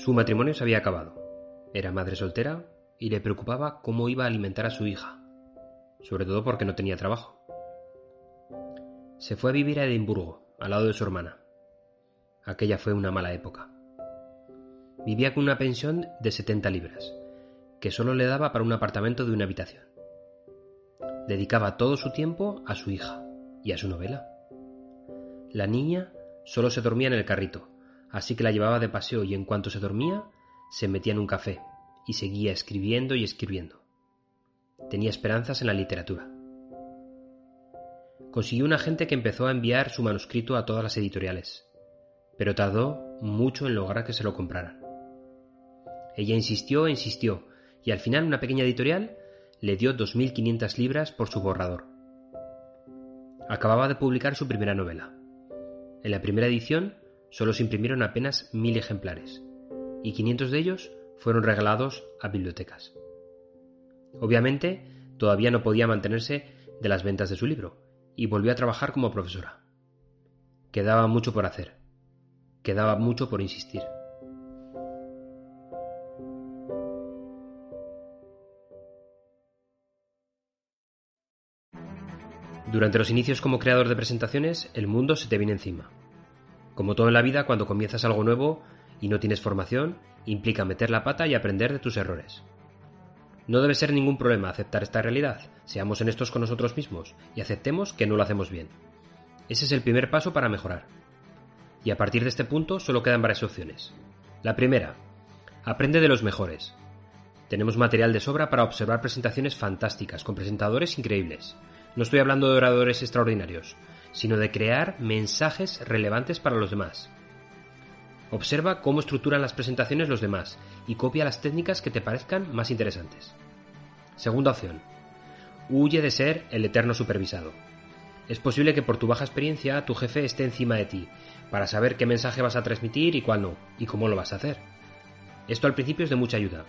Su matrimonio se había acabado. Era madre soltera y le preocupaba cómo iba a alimentar a su hija, sobre todo porque no tenía trabajo. Se fue a vivir a Edimburgo, al lado de su hermana. Aquella fue una mala época. Vivía con una pensión de 70 libras, que solo le daba para un apartamento de una habitación. Dedicaba todo su tiempo a su hija y a su novela. La niña solo se dormía en el carrito, así que la llevaba de paseo y en cuanto se dormía, se metía en un café y seguía escribiendo y escribiendo. Tenía esperanzas en la literatura. Consiguió un agente que empezó a enviar su manuscrito a todas las editoriales, pero tardó mucho en lograr que se lo compraran. Ella insistió e insistió, y al final una pequeña editorial le dio 2.500 libras por su borrador. Acababa de publicar su primera novela. En la primera edición solo se imprimieron apenas mil ejemplares, y 500 de ellos fueron regalados a bibliotecas. Obviamente, todavía no podía mantenerse de las ventas de su libro, y volvió a trabajar como profesora. Quedaba mucho por hacer, quedaba mucho por insistir. Durante los inicios como creador de presentaciones, el mundo se te viene encima. Como todo en la vida, cuando comienzas algo nuevo y no tienes formación, implica meter la pata y aprender de tus errores. No debe ser ningún problema aceptar esta realidad, seamos honestos con nosotros mismos y aceptemos que no lo hacemos bien. Ese es el primer paso para mejorar. Y a partir de este punto solo quedan varias opciones. La primera, aprende de los mejores. Tenemos material de sobra para observar presentaciones fantásticas, con presentadores increíbles. No estoy hablando de oradores extraordinarios, sino de crear mensajes relevantes para los demás. Observa cómo estructuran las presentaciones los demás y copia las técnicas que te parezcan más interesantes. Segunda opción. Huye de ser el eterno supervisado. Es posible que por tu baja experiencia tu jefe esté encima de ti, para saber qué mensaje vas a transmitir y cuál no, y cómo lo vas a hacer. Esto al principio es de mucha ayuda,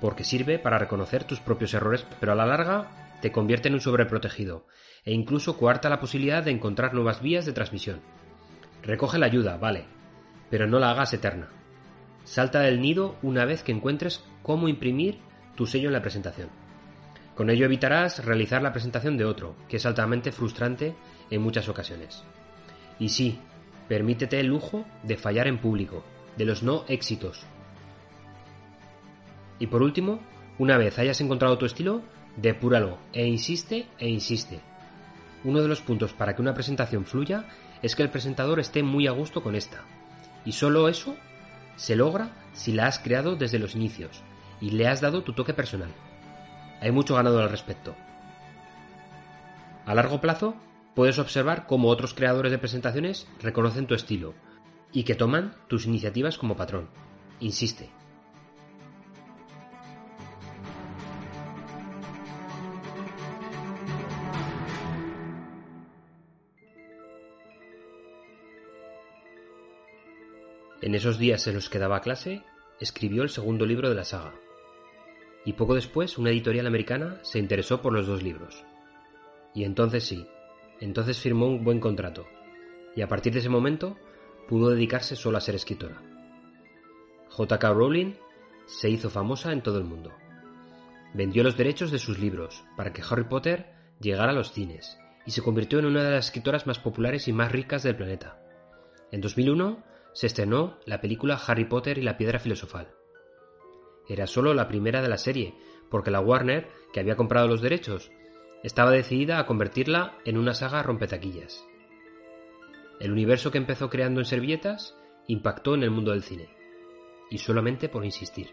porque sirve para reconocer tus propios errores, pero a la larga te convierte en un sobreprotegido e incluso coarta la posibilidad de encontrar nuevas vías de transmisión. Recoge la ayuda, vale, pero no la hagas eterna. Salta del nido una vez que encuentres cómo imprimir tu sello en la presentación. Con ello evitarás realizar la presentación de otro, que es altamente frustrante en muchas ocasiones. Y sí, permítete el lujo de fallar en público, de los no éxitos. Y por último, una vez hayas encontrado tu estilo, Depúralo e insiste e insiste. Uno de los puntos para que una presentación fluya es que el presentador esté muy a gusto con esta. Y solo eso se logra si la has creado desde los inicios y le has dado tu toque personal. Hay mucho ganado al respecto. A largo plazo, puedes observar cómo otros creadores de presentaciones reconocen tu estilo y que toman tus iniciativas como patrón. Insiste. En esos días en los que daba clase, escribió el segundo libro de la saga. Y poco después una editorial americana se interesó por los dos libros. Y entonces sí, entonces firmó un buen contrato. Y a partir de ese momento pudo dedicarse solo a ser escritora. J.K. Rowling se hizo famosa en todo el mundo. Vendió los derechos de sus libros para que Harry Potter llegara a los cines y se convirtió en una de las escritoras más populares y más ricas del planeta. En 2001 se estrenó la película Harry Potter y la Piedra Filosofal. Era solo la primera de la serie, porque la Warner, que había comprado los derechos, estaba decidida a convertirla en una saga rompetaquillas. El universo que empezó creando en servilletas impactó en el mundo del cine, y solamente por insistir.